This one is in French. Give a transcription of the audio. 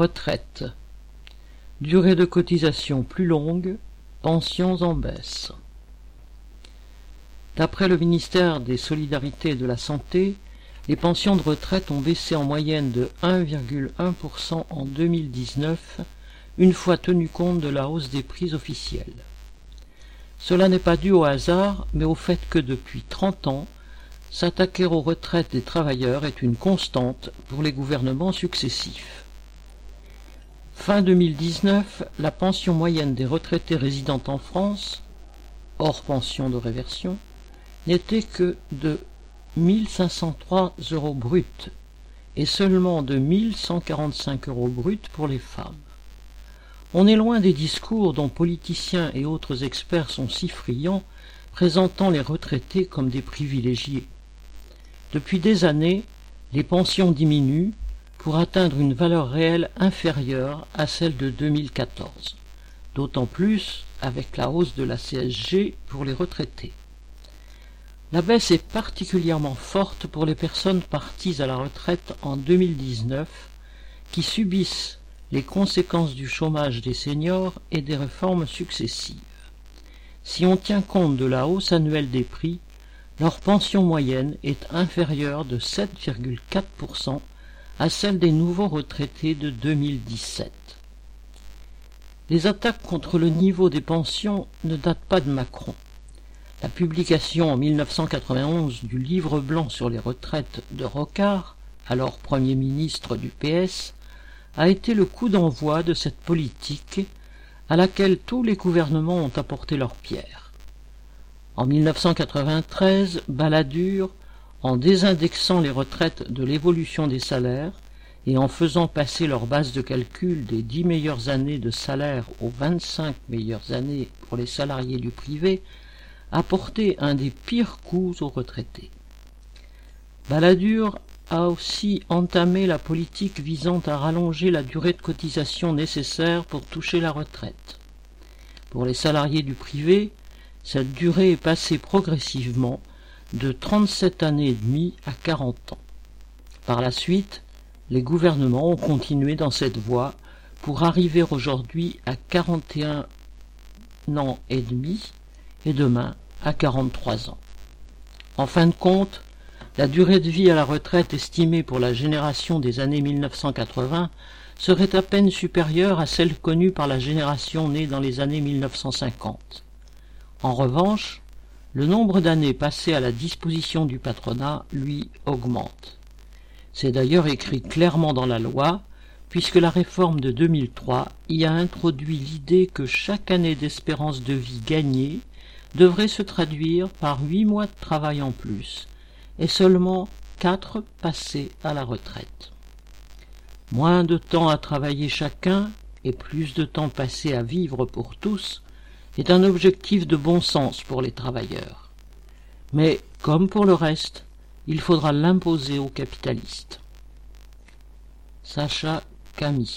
Retraite. Durée de cotisation plus longue, pensions en baisse. D'après le ministère des Solidarités et de la Santé, les pensions de retraite ont baissé en moyenne de 1,1% en 2019, une fois tenu compte de la hausse des prix officiels. Cela n'est pas dû au hasard, mais au fait que depuis 30 ans, s'attaquer aux retraites des travailleurs est une constante pour les gouvernements successifs. Fin 2019, la pension moyenne des retraités résidant en France, hors pension de réversion, n'était que de 1503 euros bruts et seulement de 1145 euros bruts pour les femmes. On est loin des discours dont politiciens et autres experts sont si friands, présentant les retraités comme des privilégiés. Depuis des années, les pensions diminuent pour atteindre une valeur réelle inférieure à celle de 2014, d'autant plus avec la hausse de la CSG pour les retraités. La baisse est particulièrement forte pour les personnes parties à la retraite en 2019 qui subissent les conséquences du chômage des seniors et des réformes successives. Si on tient compte de la hausse annuelle des prix, leur pension moyenne est inférieure de 7,4% à celle des nouveaux retraités de 2017. Les attaques contre le niveau des pensions ne datent pas de Macron. La publication en 1991 du livre blanc sur les retraites de Rocard, alors Premier ministre du PS, a été le coup d'envoi de cette politique à laquelle tous les gouvernements ont apporté leur pierre. En 1993, Balladur en désindexant les retraites de l'évolution des salaires et en faisant passer leur base de calcul des dix meilleures années de salaire aux vingt-cinq meilleures années pour les salariés du privé, a porté un des pires coups aux retraités. Balladur a aussi entamé la politique visant à rallonger la durée de cotisation nécessaire pour toucher la retraite. Pour les salariés du privé, cette durée est passée progressivement de 37 années et demie à 40 ans. Par la suite, les gouvernements ont continué dans cette voie pour arriver aujourd'hui à 41 ans et demi et demain à 43 ans. En fin de compte, la durée de vie à la retraite estimée pour la génération des années 1980 serait à peine supérieure à celle connue par la génération née dans les années 1950. En revanche, le nombre d'années passées à la disposition du patronat, lui, augmente. C'est d'ailleurs écrit clairement dans la loi, puisque la réforme de 2003 y a introduit l'idée que chaque année d'espérance de vie gagnée devrait se traduire par huit mois de travail en plus, et seulement quatre passés à la retraite. Moins de temps à travailler chacun et plus de temps passé à vivre pour tous est un objectif de bon sens pour les travailleurs. Mais, comme pour le reste, il faudra l'imposer aux capitalistes. Sacha Camille